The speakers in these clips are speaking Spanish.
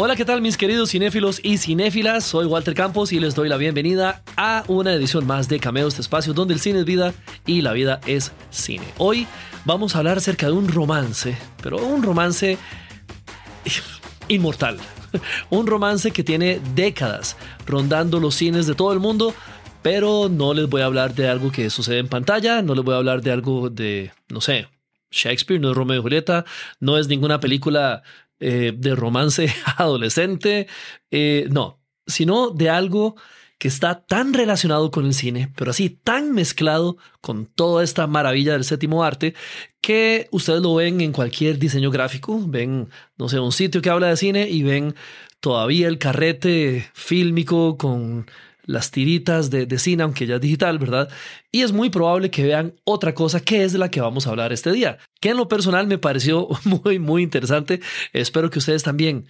Hola, ¿qué tal mis queridos cinéfilos y cinéfilas? Soy Walter Campos y les doy la bienvenida a una edición más de Cameo, este espacio donde el cine es vida y la vida es cine. Hoy vamos a hablar acerca de un romance, pero un romance inmortal. Un romance que tiene décadas rondando los cines de todo el mundo, pero no les voy a hablar de algo que sucede en pantalla, no les voy a hablar de algo de, no sé, Shakespeare, no es Romeo y Julieta, no es ninguna película eh, de romance adolescente, eh, no, sino de algo que está tan relacionado con el cine, pero así tan mezclado con toda esta maravilla del séptimo arte, que ustedes lo ven en cualquier diseño gráfico, ven, no sé, un sitio que habla de cine y ven todavía el carrete fílmico con las tiritas de, de, cine, aunque ya es digital, ¿verdad? Y es muy probable que vean otra cosa que es de la que vamos a hablar este día, que en lo personal me pareció muy, muy interesante. Espero que ustedes también.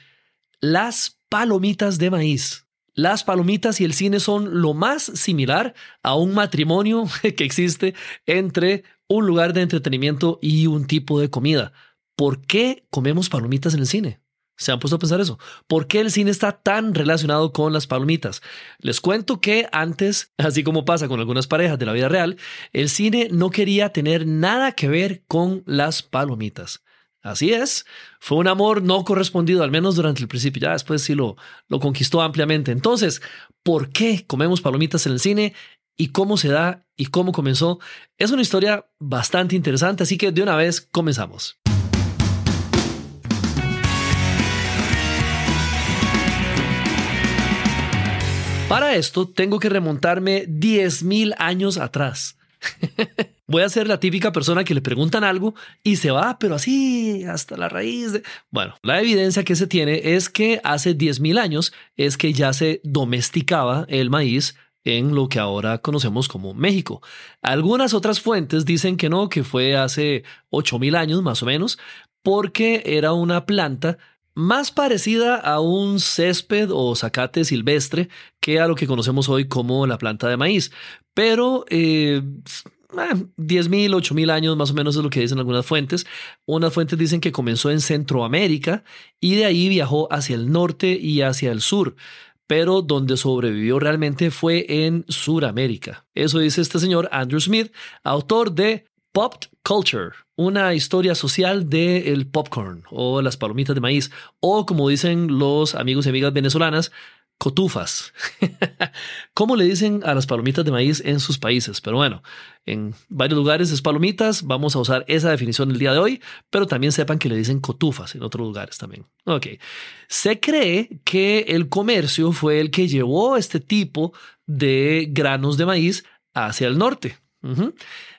Las palomitas de maíz. Las palomitas y el cine son lo más similar a un matrimonio que existe entre un lugar de entretenimiento y un tipo de comida. ¿Por qué comemos palomitas en el cine? ¿Se han puesto a pensar eso? ¿Por qué el cine está tan relacionado con las palomitas? Les cuento que antes, así como pasa con algunas parejas de la vida real, el cine no quería tener nada que ver con las palomitas. Así es, fue un amor no correspondido, al menos durante el principio, ya después sí lo, lo conquistó ampliamente. Entonces, ¿por qué comemos palomitas en el cine? y cómo se da y cómo comenzó. Es una historia bastante interesante, así que de una vez comenzamos. Para esto tengo que remontarme 10.000 años atrás. Voy a ser la típica persona que le preguntan algo y se va, pero así hasta la raíz. De... Bueno, la evidencia que se tiene es que hace 10.000 años es que ya se domesticaba el maíz en lo que ahora conocemos como México. Algunas otras fuentes dicen que no, que fue hace 8.000 años más o menos, porque era una planta más parecida a un césped o zacate silvestre que a lo que conocemos hoy como la planta de maíz. Pero eh, 10.000, 8.000 años más o menos es lo que dicen algunas fuentes. Unas fuentes dicen que comenzó en Centroamérica y de ahí viajó hacia el norte y hacia el sur pero donde sobrevivió realmente fue en Suramérica. Eso dice este señor Andrew Smith, autor de Pop Culture, una historia social del popcorn o las palomitas de maíz, o como dicen los amigos y amigas venezolanas, cotufas. ¿Cómo le dicen a las palomitas de maíz en sus países? Pero bueno, en varios lugares es palomitas, vamos a usar esa definición el día de hoy, pero también sepan que le dicen cotufas en otros lugares también. Ok, se cree que el comercio fue el que llevó este tipo de granos de maíz hacia el norte.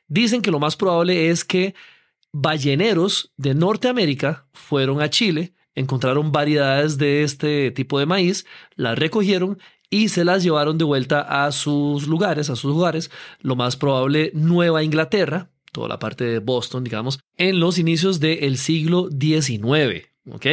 Dicen que lo más probable es que balleneros de Norteamérica fueron a Chile, encontraron variedades de este tipo de maíz, las recogieron y se las llevaron de vuelta a sus lugares, a sus lugares, lo más probable Nueva Inglaterra, toda la parte de Boston, digamos, en los inicios del siglo XIX. ¿Ok?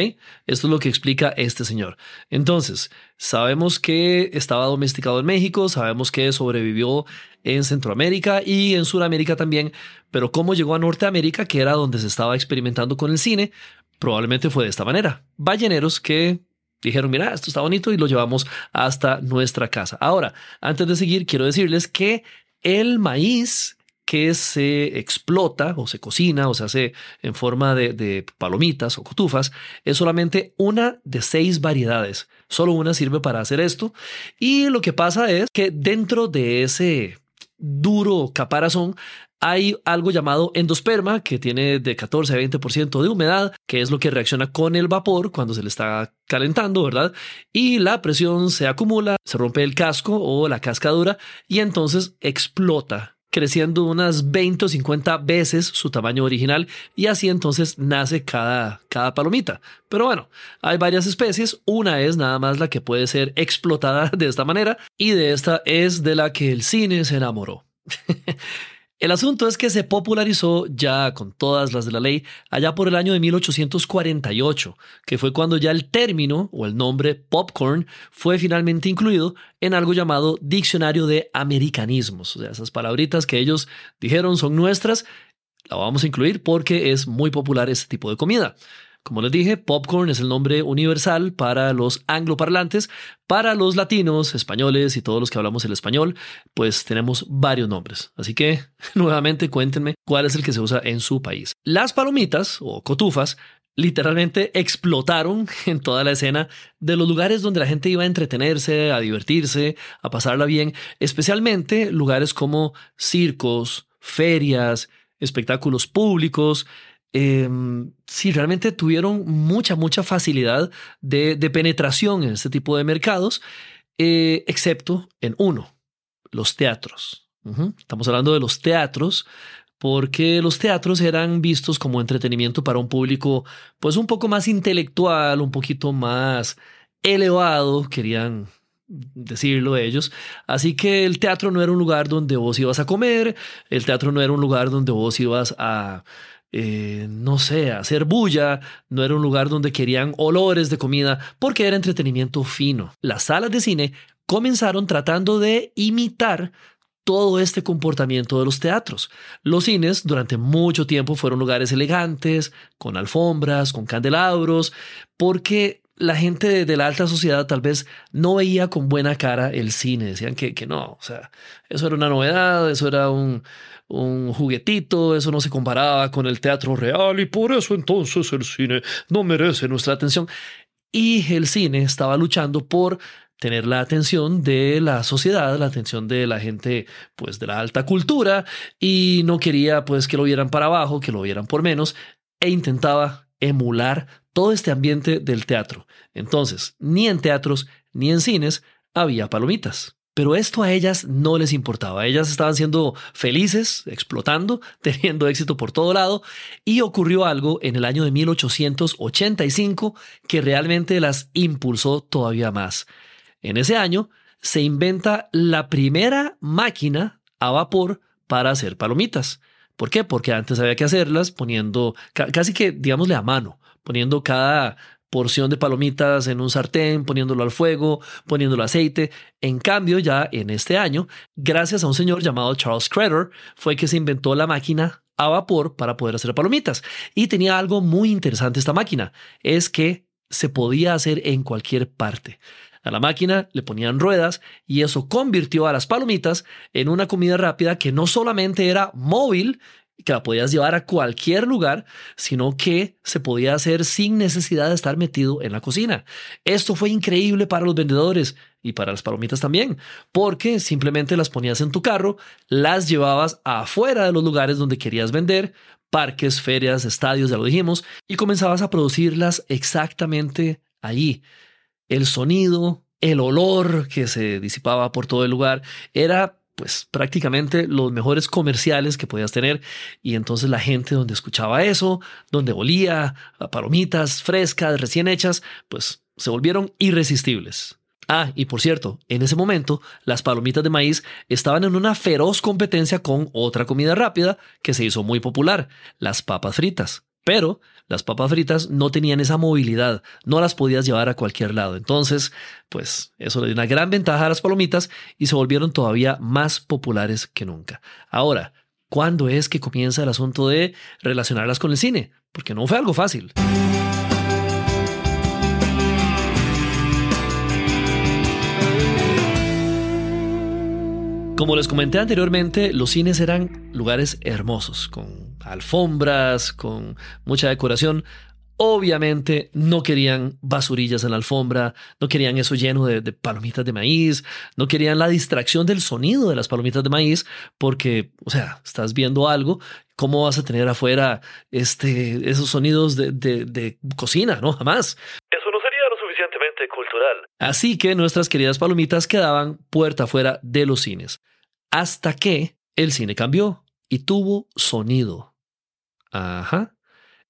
Esto es lo que explica este señor. Entonces, sabemos que estaba domesticado en México, sabemos que sobrevivió en Centroamérica y en Sudamérica también, pero cómo llegó a Norteamérica, que era donde se estaba experimentando con el cine, probablemente fue de esta manera. Balleneros que dijeron, mira, esto está bonito y lo llevamos hasta nuestra casa. Ahora, antes de seguir, quiero decirles que el maíz que se explota o se cocina o se hace en forma de, palomitas o cotufas es solamente una de seis variedades. Solo una sirve para hacer esto. Y lo que pasa es que dentro de ese duro caparazón hay algo llamado endosperma que tiene de 14 a 20% de humedad, que es lo que reacciona con el vapor cuando se le está calentando, ¿verdad? Y la presión se acumula, se rompe el casco o la cascadura y entonces explota creciendo unas 20 o 50 veces su tamaño original y así entonces nace cada, cada palomita. Pero bueno, hay varias especies, una es nada más la que puede ser explotada de esta manera y de esta es de la que el cine se enamoró. El asunto es que se popularizó ya con todas las de la ley allá por el año de 1848, que fue cuando ya el término o el nombre popcorn fue finalmente incluido en algo llamado Diccionario de Americanismos. O sea, esas palabritas que ellos dijeron son nuestras, la vamos a incluir porque es muy popular este tipo de comida. Como les dije, popcorn es el nombre universal para los angloparlantes. Para los latinos, españoles y todos los que hablamos el español, pues tenemos varios nombres. Así que, nuevamente, cuéntenme cuál es el que se usa en su país. Las palomitas o cotufas literalmente explotaron en toda la escena de los lugares donde la gente iba a entretenerse, a divertirse, a pasarla bien, especialmente lugares como circos, ferias, espectáculos públicos, eh, sí, realmente tuvieron mucha, mucha facilidad de, penetración en este tipo de mercados, eh, excepto en uno, los teatros. Estamos hablando de los teatros porque los teatros eran vistos como entretenimiento para un público pues un poco más intelectual, un poquito más elevado, querían decirlo ellos. Así que el teatro no era un lugar donde vos ibas a comer, el teatro no era un lugar donde vos ibas a eh, no sé, hacer bulla, no era un lugar donde querían olores de comida, porque era entretenimiento fino. Las salas de cine comenzaron tratando de imitar todo este comportamiento de los teatros. Los cines durante mucho tiempo fueron lugares elegantes, con alfombras, con candelabros, porque la gente de, la alta sociedad tal vez no veía con buena cara el cine, decían que, que no, o sea, eso era una novedad, eso era un, juguetito, eso no se comparaba con el teatro real y por eso entonces el cine no merece nuestra atención. Y el cine estaba luchando por tener la atención de la sociedad, la atención de la gente pues de la alta cultura y no quería pues que lo vieran para abajo, que lo vieran por menos e intentaba emular todo este ambiente del teatro. Entonces, ni en teatros ni en cines había palomitas. Pero esto a ellas no les importaba. Ellas estaban siendo felices, explotando, teniendo éxito por todo lado. Y ocurrió algo en el año de 1885 que realmente las impulsó todavía más. En ese año se inventa la primera máquina a vapor para hacer palomitas. ¿Por qué? Porque antes había que hacerlas poniendo, casi que, digámosle, a mano, poniendo cada porción de palomitas en un sartén, poniéndolo al fuego, poniéndolo aceite. En cambio, ya en este año, gracias a un señor llamado Charles Crater, fue que se inventó la máquina a vapor para poder hacer palomitas. Y tenía algo muy interesante esta máquina, es que se podía hacer en cualquier parte. A la máquina le ponían ruedas y eso convirtió a las palomitas en una comida rápida que no solamente era móvil, que la podías llevar a cualquier lugar, sino que se podía hacer sin necesidad de estar metido en la cocina. Esto fue increíble para los vendedores y para las palomitas también, porque simplemente las ponías en tu carro, las llevabas afuera de los lugares donde querías vender, parques, ferias, estadios, ya lo dijimos, y comenzabas a producirlas exactamente allí. El sonido, el olor que se disipaba por todo el lugar era pues prácticamente los mejores comerciales que podías tener y entonces la gente donde escuchaba eso, donde olía palomitas frescas, recién hechas, pues se volvieron irresistibles. Ah, y por cierto, en ese momento las palomitas de maíz estaban en una feroz competencia con otra comida rápida que se hizo muy popular, las papas fritas. Pero las papas fritas no tenían esa movilidad, no las podías llevar a cualquier lado. Entonces, pues eso le dio una gran ventaja a las palomitas y se volvieron todavía más populares que nunca. Ahora, ¿cuándo es que comienza el asunto de relacionarlas con el cine? Porque no fue algo fácil. Como les comenté anteriormente, los cines eran lugares hermosos, con alfombras, con mucha decoración. Obviamente no querían basurillas en la alfombra, no querían eso lleno de, palomitas de maíz, no querían la distracción del sonido de las palomitas de maíz, porque, o sea, estás viendo algo, ¿cómo vas a tener afuera este, esos sonidos de, de cocina? No, jamás. Eso no sería lo suficientemente cultural. Así que nuestras queridas palomitas quedaban puerta afuera de los cines, hasta que el cine cambió y tuvo sonido. Ajá.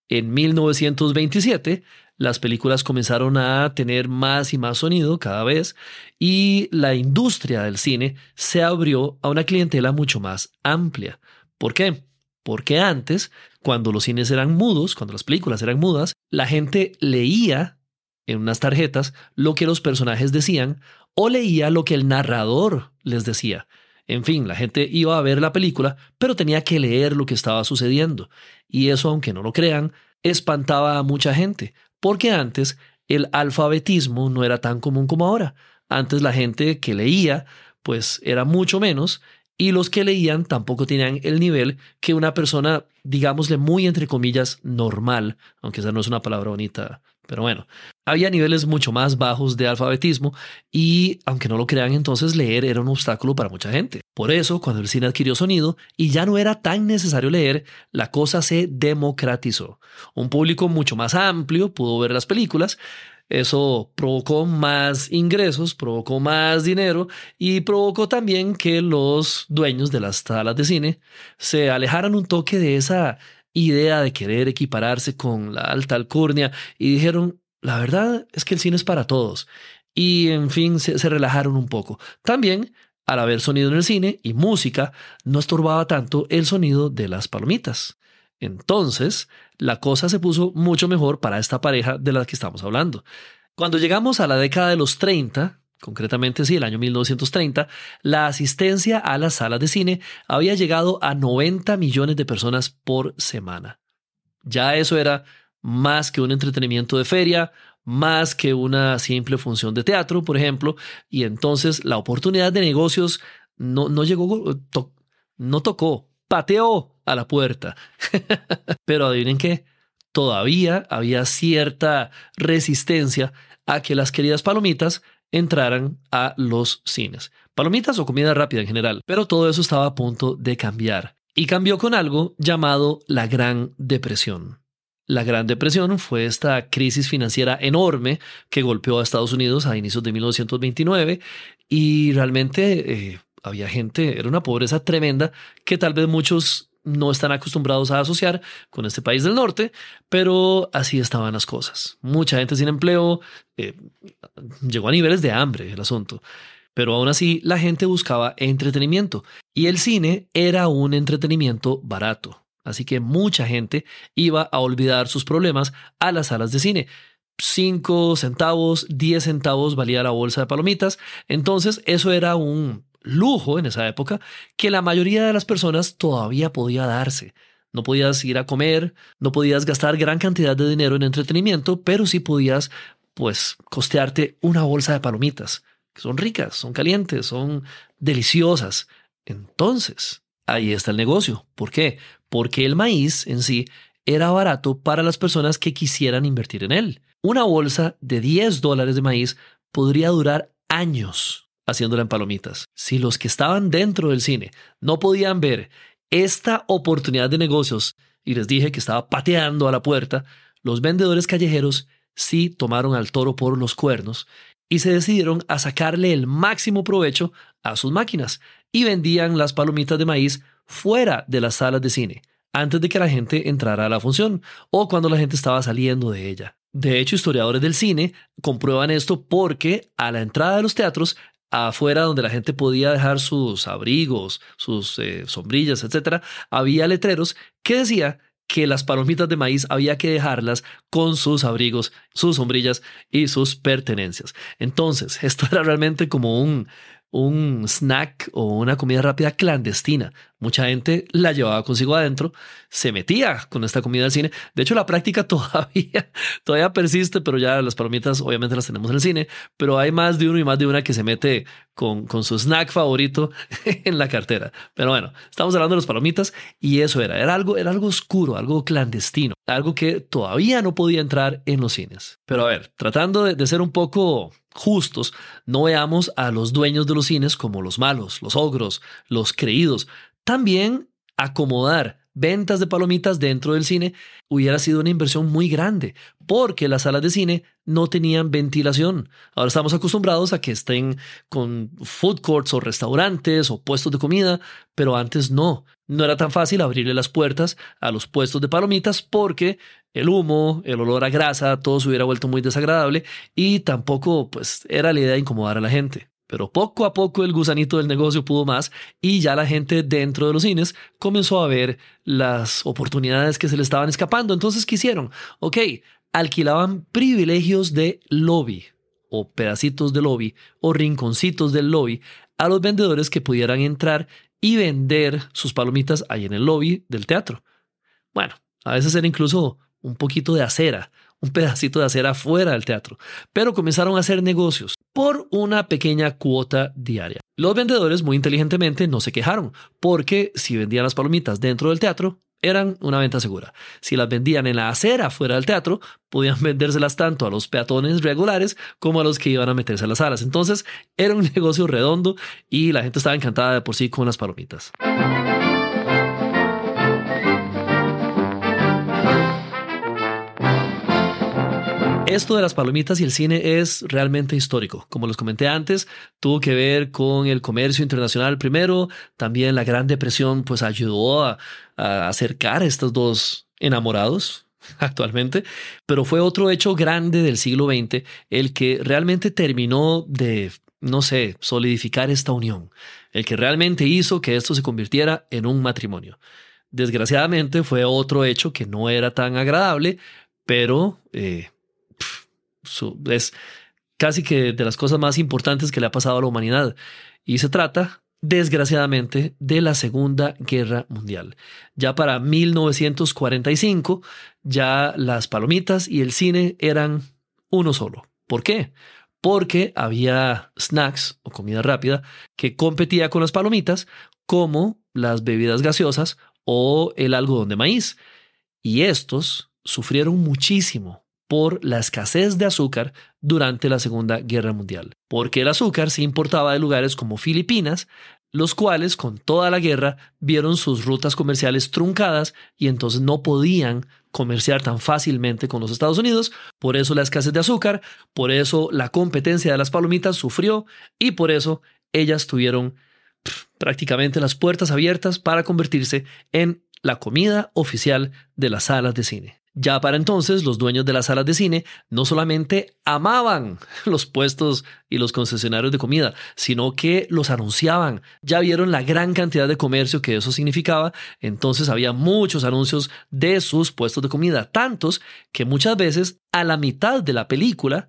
En 1927, las películas comenzaron a tener más y más sonido cada vez y la industria del cine se abrió a una clientela mucho más amplia. ¿Por qué? Porque antes, cuando los cines eran mudos, cuando las películas eran mudas, la gente leía en unas tarjetas lo que los personajes decían o leía lo que el narrador les decía. En fin, la gente iba a ver la película, pero tenía que leer lo que estaba sucediendo. Y eso, aunque no lo crean, espantaba a mucha gente, porque antes el alfabetismo no era tan común como ahora. Antes la gente que leía, pues era mucho menos, y los que leían tampoco tenían el nivel que una persona, digámosle muy entre comillas, normal, aunque esa no es una palabra bonita pero bueno, había niveles mucho más bajos de alfabetismo y, aunque no lo crean, entonces leer era un obstáculo para mucha gente. Por eso, cuando el cine adquirió sonido y ya no era tan necesario leer, la cosa se democratizó. Un público mucho más amplio pudo ver las películas, eso provocó más ingresos, provocó más dinero y provocó también que los dueños de las salas de cine se alejaran un toque de esa idea de querer equipararse con la alta alcurnia y dijeron, la verdad es que el cine es para todos. Y en fin, se, relajaron un poco. También, al haber sonido en el cine y música, no estorbaba tanto el sonido de las palomitas. Entonces, la cosa se puso mucho mejor para esta pareja de la que estamos hablando. Cuando llegamos a la década de los 30, concretamente sí, el año 1930, la asistencia a las salas de cine había llegado a 90 millones de personas por semana. Ya eso era más que un entretenimiento de feria, más que una simple función de teatro, por ejemplo, y entonces la oportunidad de negocios no, no llegó, no tocó, pateó a la puerta. Pero adivinen qué, todavía había cierta resistencia a que las queridas palomitas entraran a los cines. Palomitas o comida rápida en general, pero todo eso estaba a punto de cambiar. Y cambió con algo llamado la Gran Depresión. La Gran Depresión fue esta crisis financiera enorme que golpeó a Estados Unidos a inicios de 1929 y realmente eh, había gente, era una pobreza tremenda que tal vez muchos no están acostumbrados a asociar con este país del norte, pero así estaban las cosas. Mucha gente sin empleo, eh, llegó a niveles de hambre el asunto. Pero aún así la gente buscaba entretenimiento y el cine era un entretenimiento barato. Así que mucha gente iba a olvidar sus problemas a las salas de cine. 5 centavos, 10 centavos valía la bolsa de palomitas. Entonces eso era un lujo en esa época que la mayoría de las personas todavía podía darse. No podías ir a comer, no podías gastar gran cantidad de dinero en entretenimiento, pero sí podías, pues, costearte una bolsa de palomitas, que son ricas, son calientes, son deliciosas. Entonces, ahí está el negocio. ¿Por qué? Porque el maíz en sí era barato para las personas que quisieran invertir en él. Una bolsa de 10 dólares de maíz podría durar años haciéndola en palomitas. Si los que estaban dentro del cine no podían ver esta oportunidad de negocios y les dije que estaba pateando a la puerta, los vendedores callejeros sí tomaron al toro por los cuernos y se decidieron a sacarle el máximo provecho a sus máquinas y vendían las palomitas de maíz fuera de las salas de cine, antes de que la gente entrara a la función o cuando la gente estaba saliendo de ella. De hecho, historiadores del cine comprueban esto porque a la entrada de los teatros afuera donde la gente podía dejar sus abrigos, sus eh, sombrillas, etcétera, había letreros que decía que las palomitas de maíz había que dejarlas con sus abrigos, sus sombrillas y sus pertenencias. Entonces, esto era realmente como un un snack o una comida rápida clandestina. Mucha gente la llevaba consigo adentro, se metía con esta comida al cine. De hecho, la práctica todavía, todavía persiste, pero ya las palomitas obviamente las tenemos en el cine, pero hay más de uno y más de una que se mete con, con su snack favorito en la cartera. Pero bueno, estamos hablando de las palomitas y eso era, era algo, era algo oscuro, algo clandestino, algo que todavía no podía entrar en los cines. Pero a ver, tratando de, de ser un poco justos, no veamos a los dueños de los cines como los malos, los ogros, los creídos. También acomodar ventas de palomitas dentro del cine hubiera sido una inversión muy grande, porque las salas de cine no tenían ventilación. Ahora estamos acostumbrados a que estén con food courts o restaurantes o puestos de comida, pero antes no. No era tan fácil abrirle las puertas a los puestos de palomitas porque el humo, el olor a grasa, todo se hubiera vuelto muy desagradable y tampoco pues era la idea de incomodar a la gente. Pero poco a poco el gusanito del negocio pudo más y ya la gente dentro de los cines comenzó a ver las oportunidades que se le estaban escapando. Entonces, ¿qué hicieron? Ok, alquilaban privilegios de lobby o pedacitos de lobby o rinconcitos del lobby a los vendedores que pudieran entrar y vender sus palomitas ahí en el lobby del teatro. Bueno, a veces era incluso un poquito de acera, un pedacito de acera fuera del teatro, pero comenzaron a hacer negocios por una pequeña cuota diaria. Los vendedores muy inteligentemente no se quejaron, porque si vendían las palomitas dentro del teatro, eran una venta segura. Si las vendían en la acera fuera del teatro, podían vendérselas tanto a los peatones regulares como a los que iban a meterse a las salas. Entonces era un negocio redondo y la gente estaba encantada de por sí con las palomitas. Esto de las palomitas y el cine es realmente histórico. Como les comenté antes, tuvo que ver con el comercio internacional primero, también la Gran Depresión pues ayudó a, acercar a estos dos enamorados actualmente, pero fue otro hecho grande del siglo XX el que realmente terminó de, no sé, solidificar esta unión, el que realmente hizo que esto se convirtiera en un matrimonio. Desgraciadamente fue otro hecho que no era tan agradable, pero eh, es casi que de las cosas más importantes que le ha pasado a la humanidad. Y se trata, desgraciadamente, de la Segunda Guerra Mundial. Ya para 1945, ya las palomitas y el cine eran uno solo. ¿Por qué? Porque había snacks o comida rápida que competía con las palomitas, como las bebidas gaseosas o el algodón de maíz. Y estos sufrieron muchísimo por la escasez de azúcar durante la Segunda Guerra Mundial, porque el azúcar se importaba de lugares como Filipinas, los cuales con toda la guerra vieron sus rutas comerciales truncadas y entonces no podían comerciar tan fácilmente con los Estados Unidos, por eso la escasez de azúcar, por eso la competencia de las palomitas sufrió y por eso ellas tuvieron prácticamente las puertas abiertas para convertirse en la comida oficial de las salas de cine. Ya para entonces, los dueños de las salas de cine no solamente amaban los puestos y los concesionarios de comida, sino que los anunciaban. Ya vieron la gran cantidad de comercio que eso significaba, entonces había muchos anuncios de sus puestos de comida, tantos que muchas veces a la mitad de la película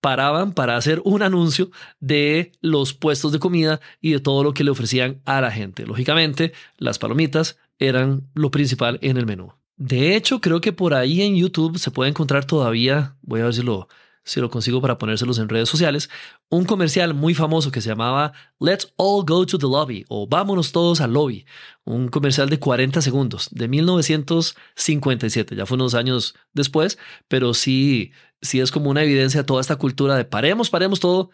paraban para hacer un anuncio de los puestos de comida y de todo lo que le ofrecían a la gente. Lógicamente, las palomitas eran lo principal en el menú. De hecho, creo que por ahí en YouTube se puede encontrar todavía, voy a ver si lo, si lo consigo para ponérselos en redes sociales, un comercial muy famoso que se llamaba Let's All Go to the Lobby o Vámonos todos al lobby. Un comercial de 40 segundos de 1957, ya fue unos años después, pero sí, sí es como una evidencia de toda esta cultura de paremos, paremos todo.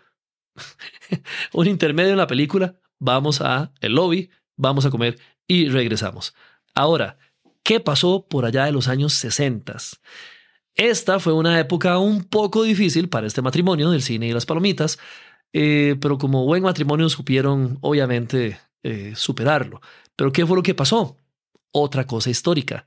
un intermedio en la película, vamos a el lobby, vamos a comer y regresamos. Ahora, ¿Qué pasó por allá de los años 60? Esta fue una época un poco difícil para este matrimonio del cine y las palomitas, eh, pero como buen matrimonio supieron obviamente eh, superarlo. Pero ¿qué fue lo que pasó? Otra cosa histórica,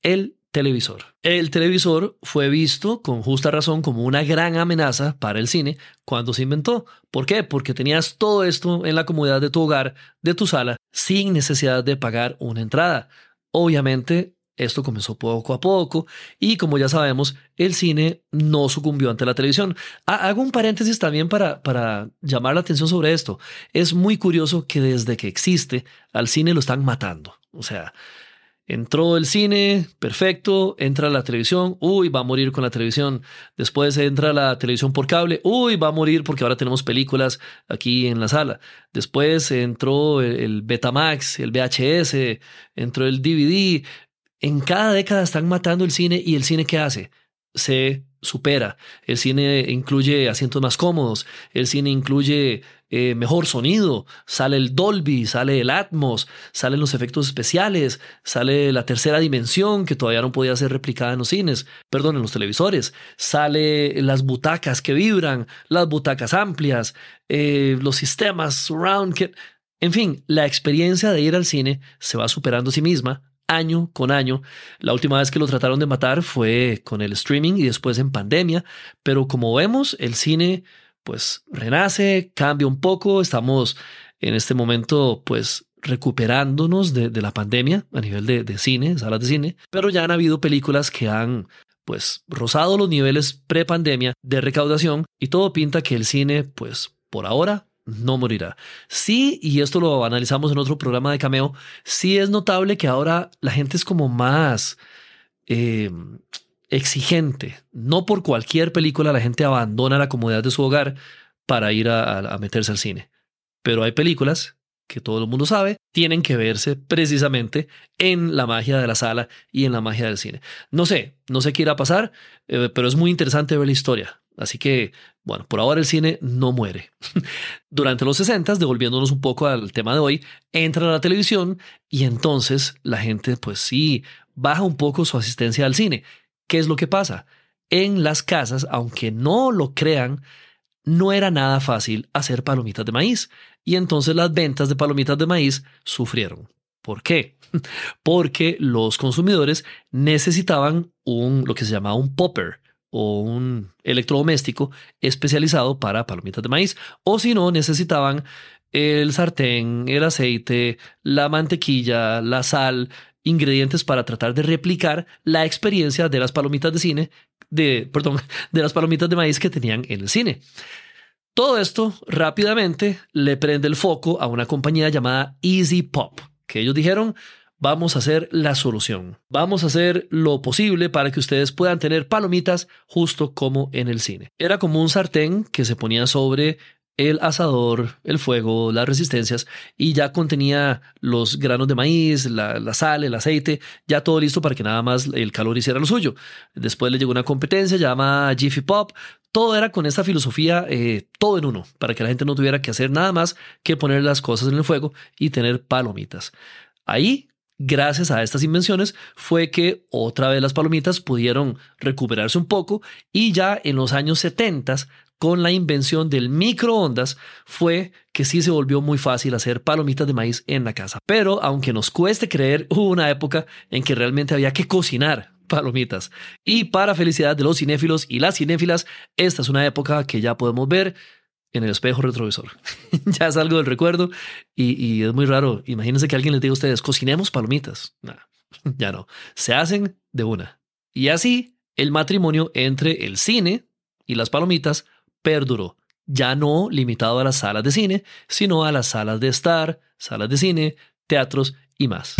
el televisor. El televisor fue visto con justa razón como una gran amenaza para el cine cuando se inventó. ¿Por qué? Porque tenías todo esto en la comodidad de tu hogar, de tu sala, sin necesidad de pagar una entrada. Obviamente, esto comenzó poco a poco y como ya sabemos, el cine no sucumbió ante la televisión. Hago un paréntesis también para, para llamar la atención sobre esto. Es muy curioso que desde que existe al cine lo están matando. O sea, Entró el cine, perfecto, entra la televisión, uy, va a morir con la televisión. Después entra la televisión por cable, uy, va a morir porque ahora tenemos películas aquí en la sala. Después entró el Betamax, el VHS, entró el DVD. En cada década están matando el cine y el cine ¿qué hace? Se supera. El cine incluye asientos más cómodos, el cine incluye eh, mejor sonido, sale el Dolby, sale el Atmos, salen los efectos especiales, sale la tercera dimensión que todavía no podía ser replicada en los cines, perdón, en los televisores, sale las butacas que vibran, las butacas amplias, eh, los sistemas surround, que, en fin, la experiencia de ir al cine se va superando a sí misma año con año. La última vez que lo trataron de matar fue con el streaming y después en pandemia, pero como vemos, el cine pues renace, cambia un poco. Estamos en este momento pues recuperándonos de, la pandemia a nivel de, de cine, salas de cine, pero ya han habido películas que han pues rozado los niveles pre-pandemia de recaudación y todo pinta que el cine pues por ahora no morirá. Sí, y esto lo analizamos en otro programa de cameo, sí es notable que ahora la gente es como más eh, exigente. No por cualquier película la gente abandona la comodidad de su hogar para ir a, meterse al cine. Pero hay películas que todo el mundo sabe, tienen que verse precisamente en la magia de la sala y en la magia del cine. No sé, no sé qué irá a pasar, eh, pero es muy interesante ver la historia. Así que, bueno, por ahora el cine no muere. Durante los 60, devolviéndonos un poco al tema de hoy, entra a la televisión y entonces la gente, pues sí, baja un poco su asistencia al cine. ¿Qué es lo que pasa? En las casas, aunque no lo crean, no era nada fácil hacer palomitas de maíz y entonces las ventas de palomitas de maíz sufrieron. ¿Por qué? Porque los consumidores necesitaban un lo que se llamaba un popper o un electrodoméstico especializado para palomitas de maíz o si no necesitaban el sartén, el aceite, la mantequilla, la sal, ingredientes para tratar de replicar la experiencia de las palomitas de cine, de, perdón, de las palomitas de maíz que tenían en el cine. Todo esto rápidamente le prende el foco a una compañía llamada Easy Pop, que ellos dijeron, vamos a hacer la solución. Vamos a hacer lo posible para que ustedes puedan tener palomitas justo como en el cine. Era como un sartén que se ponía sobre el asador, el fuego, las resistencias y ya contenía los granos de maíz, la, sal, el aceite, ya todo listo para que nada más el calor hiciera lo suyo. Después le llegó una competencia llamada Jiffy Pop. Todo era con esta filosofía, eh, todo en uno, para que la gente no tuviera que hacer nada más que poner las cosas en el fuego y tener palomitas. Ahí gracias a estas invenciones fue que otra vez las palomitas pudieron recuperarse un poco y ya en los años 70 con la invención del microondas fue que sí se volvió muy fácil hacer palomitas de maíz en la casa. Pero aunque nos cueste creer, hubo una época en que realmente había que cocinar palomitas. Y para felicidad de los cinéfilos y las cinéfilas, esta es una época que ya podemos ver en el espejo retrovisor. ya es algo del recuerdo y, es muy raro. Imagínense que alguien les diga a ustedes, cocinemos palomitas. ya no, se hacen de una. Y así el matrimonio entre el cine y las palomitas perduró, ya no limitado a las salas de cine, sino a las salas de estar, salas de cine, teatros y más.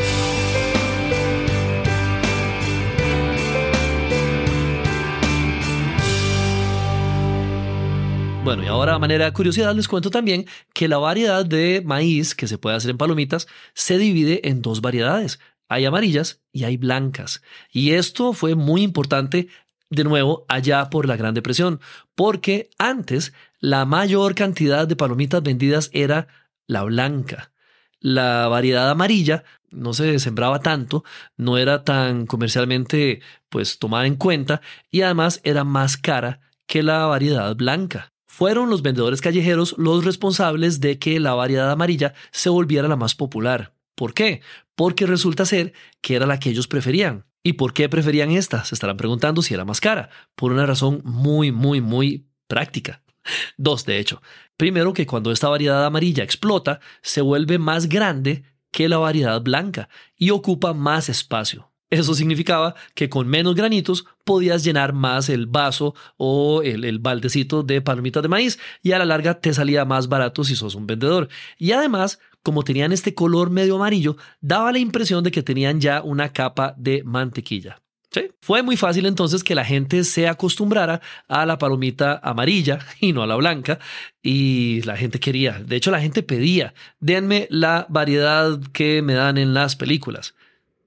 Bueno, y ahora a manera de curiosidad les cuento también que la variedad de maíz que se puede hacer en palomitas se divide en dos variedades. Hay amarillas y hay blancas. Y esto fue muy importante de nuevo allá por la Gran Depresión, porque antes la mayor cantidad de palomitas vendidas era la blanca. La variedad amarilla no se sembraba tanto, no era tan comercialmente pues tomada en cuenta y además era más cara que la variedad blanca. Fueron los vendedores callejeros los responsables de que la variedad amarilla se volviera la más popular. ¿Por qué? Porque resulta ser que era la que ellos preferían. ¿Y por qué preferían esta? Se estarán preguntando si era más cara. Por una razón muy, muy, muy práctica. Dos, de hecho. Primero, que cuando esta variedad amarilla explota, se vuelve más grande que la variedad blanca y ocupa más espacio. Eso significaba que con menos granitos podías llenar más el vaso o el, baldecito de palomitas de maíz y a la larga te salía más barato si sos un vendedor. Y además como tenían este color medio amarillo, daba la impresión de que tenían ya una capa de mantequilla. Fue muy fácil entonces que la gente se acostumbrara a la palomita amarilla y no a la blanca y la gente quería, de hecho la gente pedía, denme la variedad que me dan en las películas.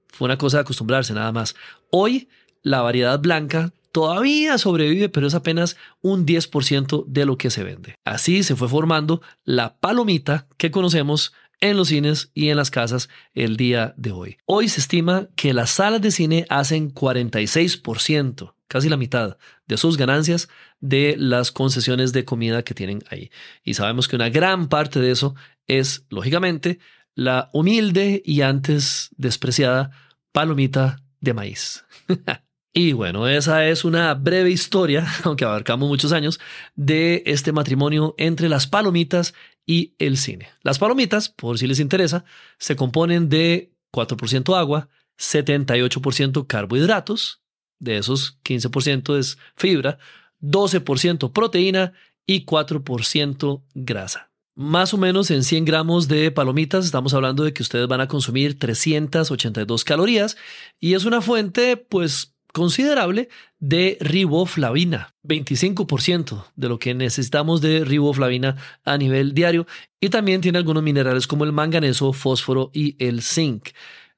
Fue una cosa de acostumbrarse nada más. Hoy la variedad blanca todavía sobrevive, pero es apenas un 10% de lo que se vende. Así se fue formando la palomita que conocemos en los cines y en las casas el día de hoy. Hoy se estima que las salas de cine hacen 46%, casi la mitad de sus ganancias de las concesiones de comida que tienen ahí. Y sabemos que una gran parte de eso es, lógicamente, la humilde y antes despreciada palomita de maíz. Y bueno, esa es una breve historia, aunque abarcamos muchos años, de este matrimonio entre las palomitas y el cine. Las palomitas, por si les interesa, se componen de 4% agua, 78% carbohidratos, de esos 15% es fibra, 12% proteína y 4% grasa. Más o menos en 100 gramos de palomitas estamos hablando de que ustedes van a consumir 382 calorías y es una fuente pues considerable de riboflavina, 25% de lo que necesitamos de riboflavina a nivel diario y también tiene algunos minerales como el manganeso, fósforo y el zinc.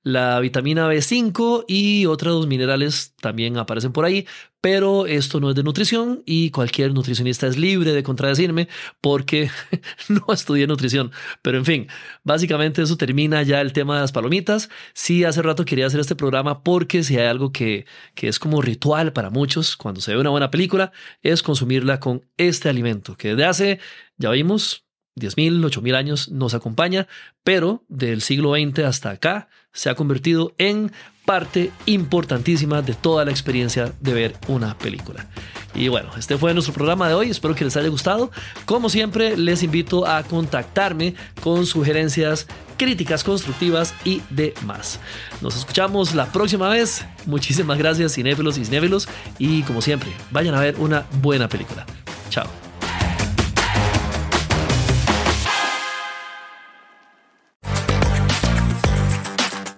La vitamina B5 y otros minerales también aparecen por ahí, pero esto no es de nutrición y cualquier nutricionista es libre de contradecirme porque no estudié nutrición. Pero en fin, básicamente eso termina ya el tema de las palomitas. Sí, hace rato quería hacer este programa porque si hay algo que, que es como ritual para muchos cuando se ve una buena película, es consumirla con este alimento que desde hace, ya vimos, 10.000, 8.000 años nos acompaña, pero del siglo XX hasta acá se ha convertido en parte importantísima de toda la experiencia de ver una película. Y bueno, este fue nuestro programa de hoy, espero que les haya gustado. Como siempre, les invito a contactarme con sugerencias, críticas constructivas y demás. Nos escuchamos la próxima vez. Muchísimas gracias, cinéfilos y cinéfilos, y como siempre, vayan a ver una buena película. Chao.